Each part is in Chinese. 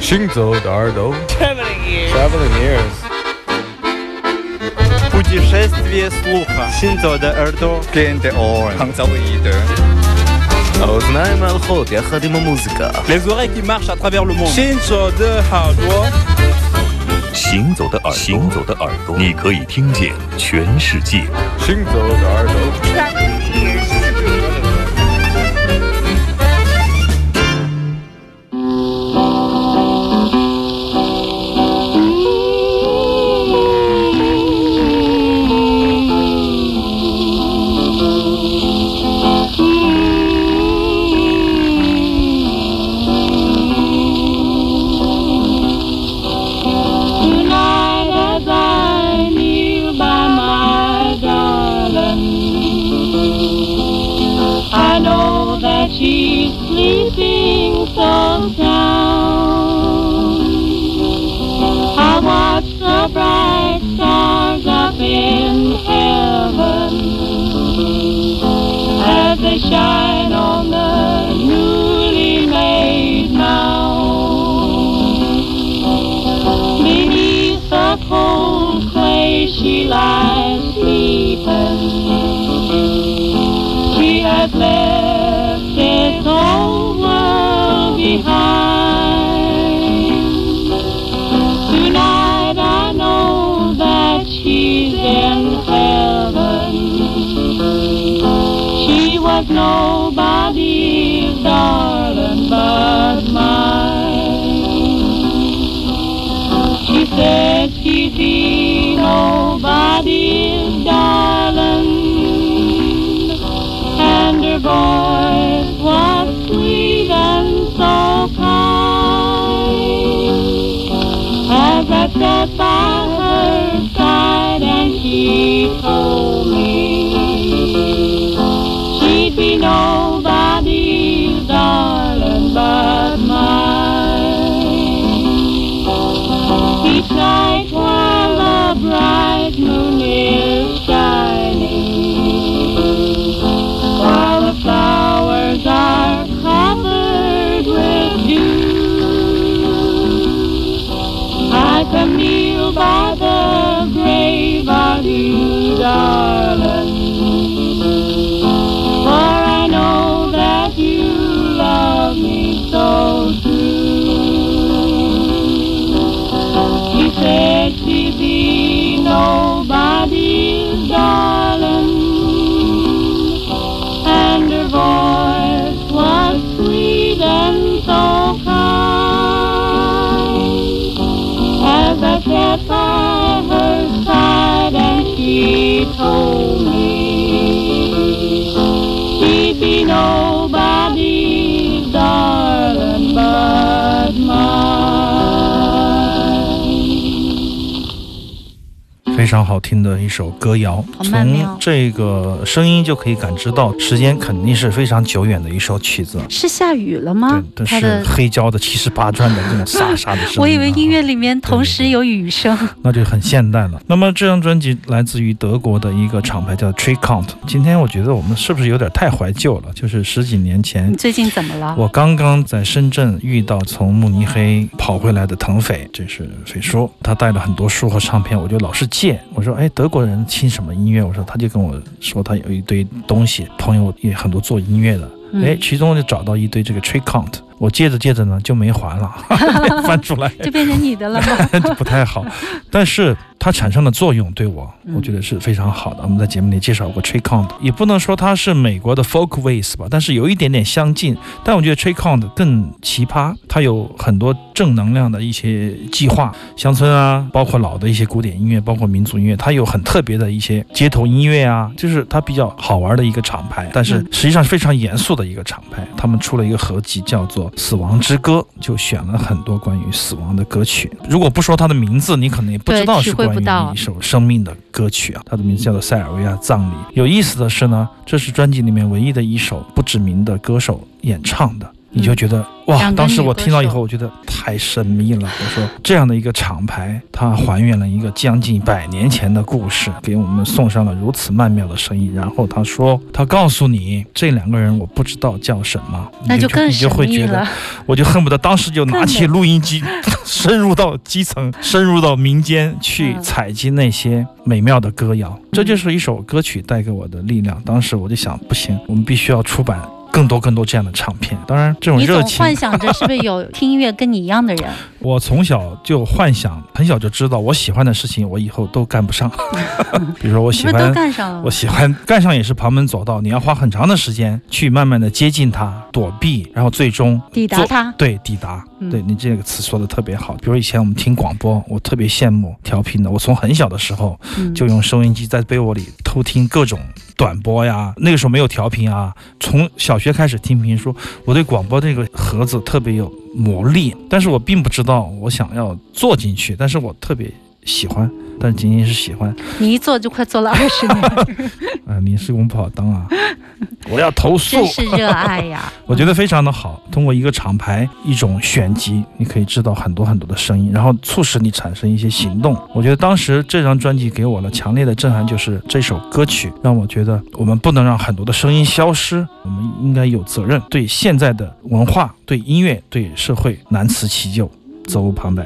行走的耳朵Traveling ears. Traveling ears Путешествие слуха. Синзо де Эрдо. Gente on. Хангзалоиде. האוזניים ההלכות יחד עם המוזיקה Les oreilles qui marchent à travers le monde. Shinzo de Hardwa. 行走的耳朵，行走的耳朵，你可以听见全世界。 行走的耳朵 Sound. I watch the bright stars up in heaven as they shine on the newly made mound. Beneath the cold clay she lies sleeping. She has left nobody's darling but mine. She said she'd be nobody's darling, and her voice was sweet and so kind. As I sat by her side and she told me you, darling. For I know that you love me so true. She said she'd be nobody's darling, and her voice was sweet and so kind. As I sat by her he told me he'd be nobody. 非常好听的一首歌谣，从这个声音就可以感知到，时间肯定是非常久远的一首曲子。是下雨了吗对，？是黑胶的七十八转的这种沙沙的声音啊，我以为音乐里面同时有雨声。那就很现代了。那么这张专辑来自于德国的一个厂牌叫 Tree Count。今天我觉得我们是不是有点太怀旧了？就是十几年前你。最近怎么了？我刚刚在深圳遇到从慕尼黑跑回来的腾斐，这是斐叔，他带了很多书和唱片，我就老是借。我说，哎，德国人听什么音乐？我说，他就跟我说他有一堆东西，朋友也很多做音乐的，嗯哎，其中就找到一堆这个 Tree Count，我借着借着呢就没还了，翻出来。就变成你的了吗？不太好，但是它产生的作用对我，嗯我觉得是非常好的。我们在节目里介绍过 Tree Count，也不能说它是美国的 Folk Ways 吧，但是有一点点相近。但我觉得 Tree Count 更奇葩，它有很多正能量的一些计划，乡村啊，包括老的一些古典音乐，包括民族音乐，它有很特别的一些街头音乐啊，就是它比较好玩的一个厂牌，但是嗯实际上是非常严肃的一个厂牌。他们出了一个合集，叫做《死亡之歌》，就选了很多关于死亡的歌曲。如果不说它的名字，你可能也不知道是关于一首生命的歌曲啊。它的名字叫做《塞尔维亚葬礼》。有意思的是呢，这是专辑里面唯一的一首不知名的歌手演唱的。你就觉得哇！当时我听到以后，我觉得太神秘了。我说这样的一个厂牌，它还原了一个将近百年前的故事，给我们送上了如此曼妙的声音。然后他说，他告诉你这两个人我不知道叫什么，那你就你更神就会觉得秘了。我就恨不得当时就拿起录音机，深入到基层，深入到民间去嗯采集那些美妙的歌谣。这就是一首歌曲带给我的力量。当时我就想，不行，我们必须要出版。更多更多这样的唱片，当然这种你总热情，幻想着是不是有 听音乐跟你一样的人？我从小就幻想，很小就知道我喜欢的事情，我以后都干不上。比如说我喜欢干上了我？喜欢干上也是旁门左道，你要花很长的时间去慢慢的接近它、躲避，然后最终抵达它。对，抵达。嗯对你这个词说的特别好。比如以前我们听广播，我特别羡慕调频的。我从很小的时候嗯就用收音机在被窝里偷听各种短波呀。那个时候没有调频啊，从小学开始听评书，我对广播这个盒子特别有魔力。但是我并不知道我想要做进去，但是我特别喜欢，但仅仅是喜欢。你一做就快做了二十年，啊、临时工不好当啊！我要投诉。真是热爱呀！我觉得非常的好。通过一个厂牌、一种选集，你可以知道很多很多的声音，然后促使你产生一些行动。我觉得当时这张专辑给我了强烈的震撼，就是这首歌曲让我觉得我们不能让很多的声音消失，我们应该有责任对现在的文化、对音乐、对社会难辞其咎，责无旁贷。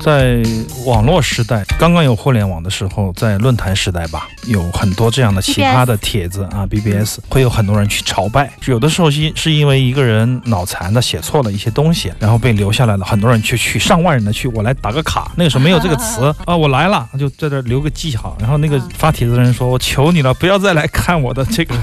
在网络时代，刚刚有互联网的时候，在论坛时代吧，有很多这样的奇葩的帖子啊，BBS 会有很多人去朝拜。有的时候是是因为一个人脑残的写错了一些东西，然后被留下来了，很多人去去上万人的去，我来打个卡。那个时候没有这个词 啊，我来了，就在这留个记号。然后那个发帖子的人说：“我求你了，不要再来看我的这个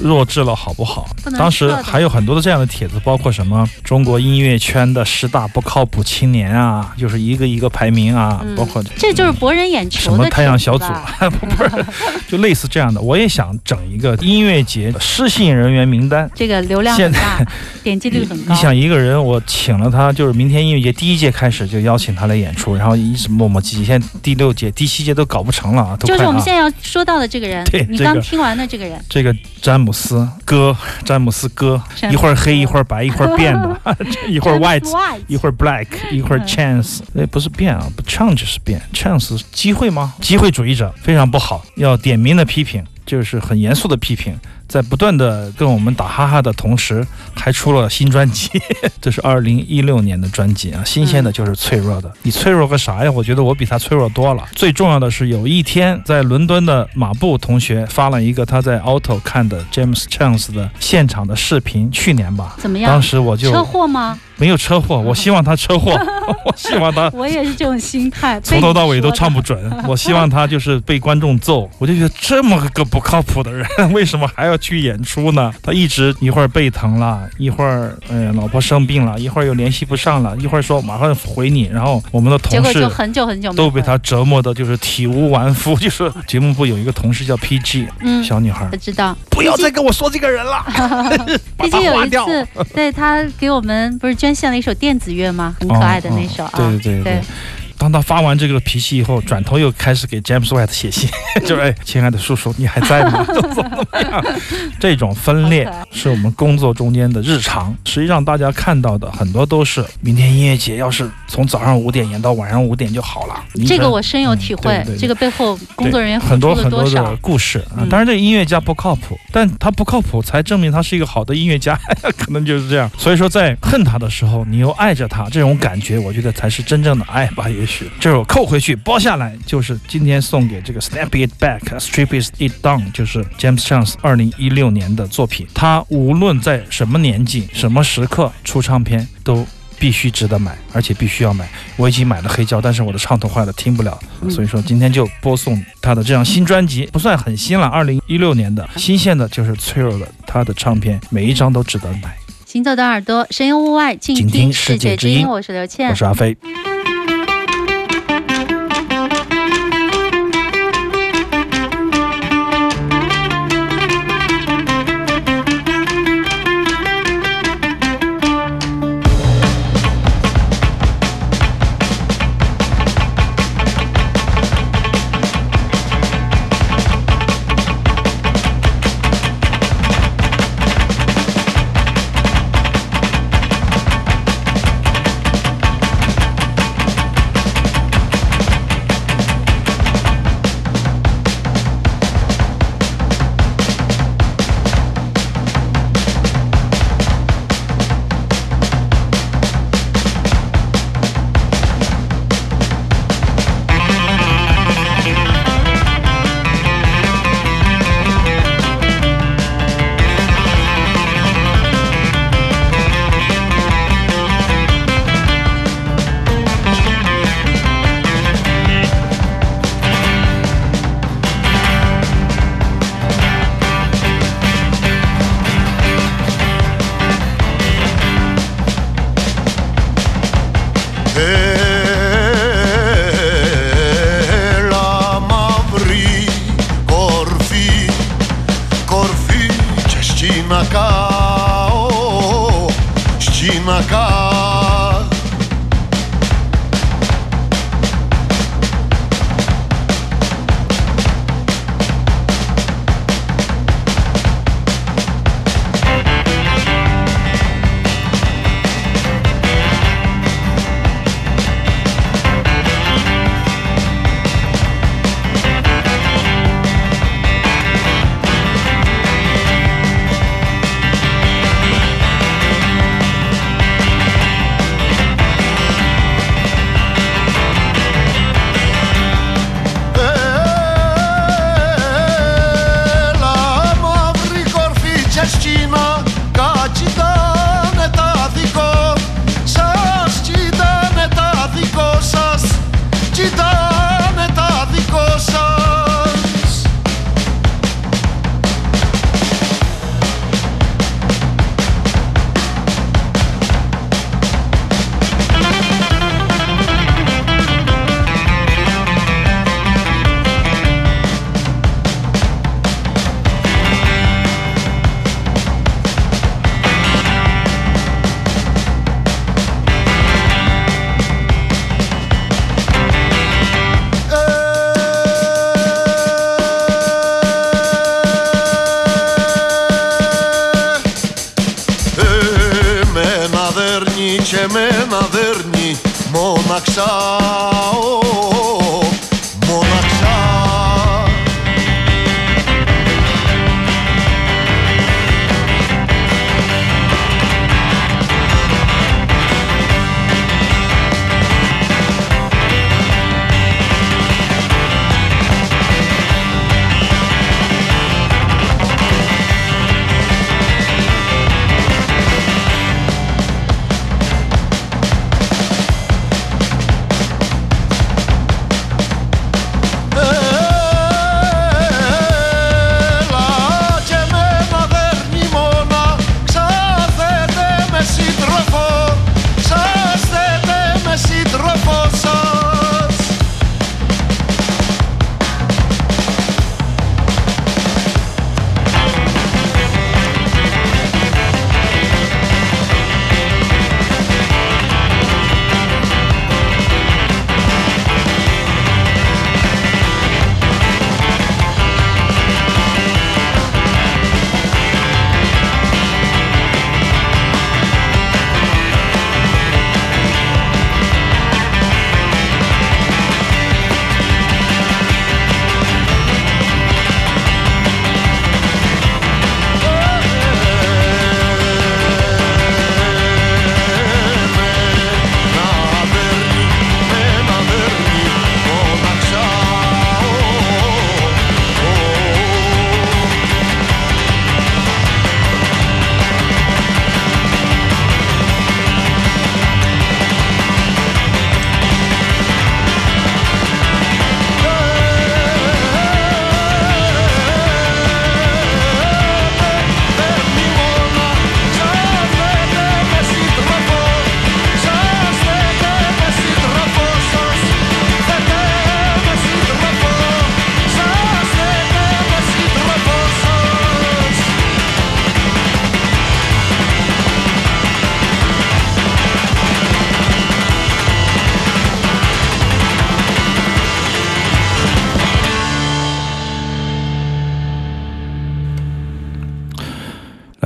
弱智了，好不好？” 当时还有很多的这样的帖子，包括什么中国音乐圈的十大不靠谱青年啊，就是一个一个排名啊，嗯包括这就是博人眼球什么太阳小组帖子吧，不是，就类似这样的。我也想整一个音乐节失信人员名单。这个流量现在，点击率很高。你想一个人，我请了他，就是明天音乐节第一届开始就邀请他来演出，然后一直磨磨唧唧，现在第六届、第七届都搞不成了啊，都就是我们现在要说到的这个人对，你刚听完的这个人，这个詹姆斯哥，詹姆斯哥，一会儿黑一会儿白一会儿变的，一会儿 white 一会儿 black，一会儿嗯 chance，哎，不是变啊，不 chance 是变，chance 机会吗？机会主义者非常不好，要点名的批评，就是很严肃的批评，在不断的跟我们打哈哈的同时，还出了新专辑，这是二零一六年的专辑啊，新鲜的就是脆弱的，你脆弱个啥呀？我觉得我比他脆弱多了。最重要的是，有一天在伦敦的马布同学发了一个他在 Auto 看的 James Chance 的现场的视频，去年吧。怎么样？当时我就车祸吗？没有车祸，我希望他车祸，我希望他 我也是这种心态，从头到尾都唱不。准。我希望他就是被观众揍，我就觉得这么个不靠谱的人，为什么还要去演出呢？他一直一会儿背疼了，一会儿呃老婆生病了，一会儿又联系不上了，一会儿说马上回你，然后我们的同事就很久很久都被他折磨的，就是体无完肤。就是节目部有一个同事叫 PG，嗯小女孩我，知道。不要再跟我说这个人了，把毕竟有一他划掉。次，对他给我们不是捐献了一首电子乐吗？很可爱的那首啊。对对对。当他发完这个脾气以后，转头又开始给 James White 写信，就是哎，亲爱的叔叔，你还在吗？怎么怎么样？这种分裂是我们工作中间的日常。实际上，大家看到的很多都是明天音乐节要是从早上五点演到晚上五点就好了。这个我深有体会嗯对这个背后工作人员付很多很多的少？故事啊嗯。当然，这个音乐家不靠谱，但他不靠谱才证明他是一个好的音乐家，可能就是这样。所以说，在恨他的时候，你又爱着他，这种感觉，我觉得才是真正的爱吧。也许这首扣回去包下来，就是今天送给这个 Snap It Back Strip It Down，就是 James Chance 二零一六年的作品。他无论在什么年纪、什么时刻出唱片，都。必须值得买，而且必须要买。我已经买了黑胶，但是我的唱头坏了，听不了。嗯 所以说今天就播送他的这张新专辑，不算很新了，二零一六年的，新鲜的就是脆弱的他的唱片，每一张都值得买。行走的耳朵，神游屋外，静静听听世世界之音界之音。我是刘倩我，是阿飞。και εμένα δέρνει μοναξά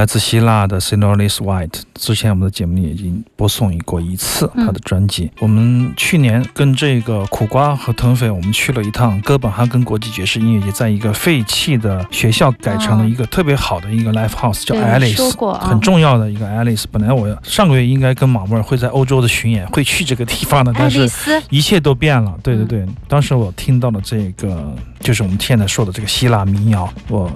来自希腊的 Sinolis White，之前我们的节目里已经播送过一次他的专辑。我们去年跟这个苦瓜和腾飞，我们去了一趟哥本哈根国际爵士音乐节，在一个废弃的学校改成了一个特别好的一个 live house，叫 Alice，很重要的一个 Alice。本来我上个月应该跟马莫尔会在欧洲的巡演，会去这个地方的，但是，一切都变了。对对对，当时我听到了这个，就是我们现在说的这个希腊民谣，我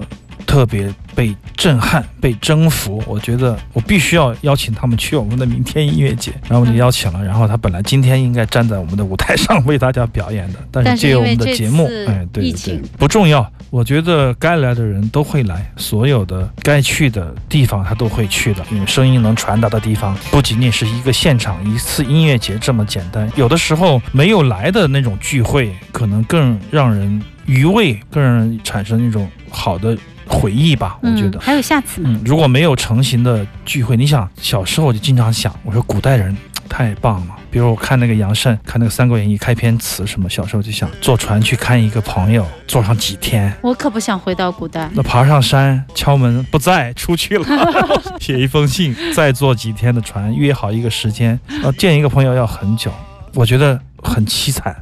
特别被震撼、被征服。我觉得我必须要邀请他们去我们的明天音乐节，然后我们就邀请了。然后他本来今天应该站在我们的舞台上为大家表演的，但 但是是借由我们的节目，次哎，对对对不重要。我觉得该来的人都会来，所有的该去的地方他都会去的，因为声音能传达的地方不仅仅是一个现场、一次音乐节这么简单。有的时候没有来的那种聚会，可能更让人余味，更让人产生一种好的回忆吧。我觉得嗯，。还有下次呢。嗯，如果没有成型的聚会，你想小时候我就经常想，我说古代人 太棒了。比如我看那个杨慎，看那个《三国演义》开篇词什么，小时候就想坐船去看一个朋友，坐上几天。我可不想回到古代。那爬上山敲门不在，出去了，写一封信，再坐几天的船，约好一个时间，呃，见一个朋友要很久，我觉得很凄惨，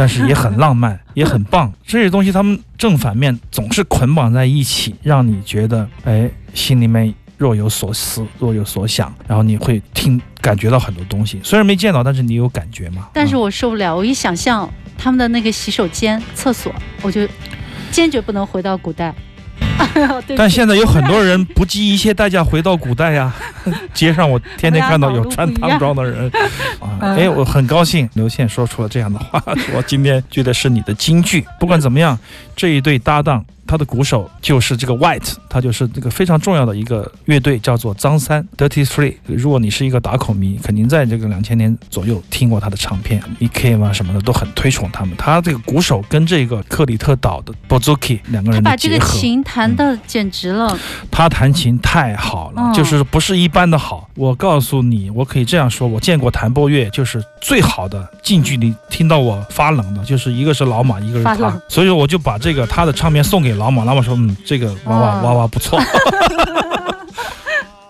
但是也很浪漫，也很棒。这些东西，他们正反面总是捆绑在一起，让你觉得，哎，心里面若有所思，若有所想，然后你会听感觉到很多东西。虽然没见到，但是你有感觉嘛？但是嗯我受不了，我一想象他们的那个洗手间、厕所，我就坚决不能回到古代。但现在有很多人不计一切代价回到古代呀，街上我天天看到有穿唐装的人，哎，我很高兴刘倩说出了这样的话，我今天觉得是你的金句。不管怎么样，这一对搭档，他的鼓手就是这个 White，他就是这个非常重要的一个乐队，叫做张三 Dirty Three。如果你是一个打口迷，肯定在这个两千年左右听过他的唱片 e k 啊什么的，都很推崇他们。他这个鼓手跟这个克里特岛的 Bozuki 两个人他把这个。琴弹的简直了，他弹琴太好了，嗯就是不是一般的好。我告诉你，我可以这样说，我见过弹拨乐，就是最好的，近距离听到我发冷的，就是一个是老马，一个是他，所以我就把这个他的唱片送给老马，老马说，嗯，这个娃娃哇娃娃不错。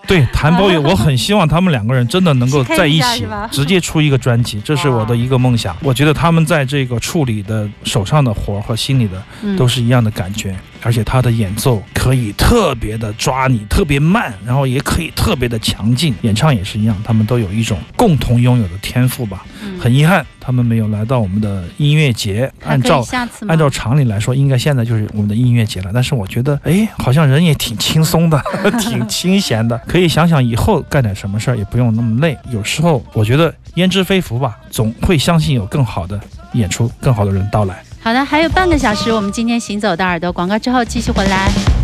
对，谭博宇，我很希望他们两个人真的能够 在一起，直接出一个专辑，这是我的一个梦想。我觉得他们在这个处理的手上的活儿和心里的嗯。都是一样的感觉，而且他的演奏可以特别的抓你，特别慢，然后也可以特别的强劲。演唱也是一样，他们都有一种共同拥有的天赋吧。嗯很遗憾，他们没有来到我们的音乐节。按照按照常理来说，应该现在就是我们的音乐节了。但是我觉得，哎，好像人也挺轻松的，挺清闲的，可以想想以后干点什么事儿，也不用那么累。有时候我觉得焉知非福吧，总会相信有更好的演出，更好的人到来。好的，还有半个小时，我们今天行走的耳朵广告之后继续回来。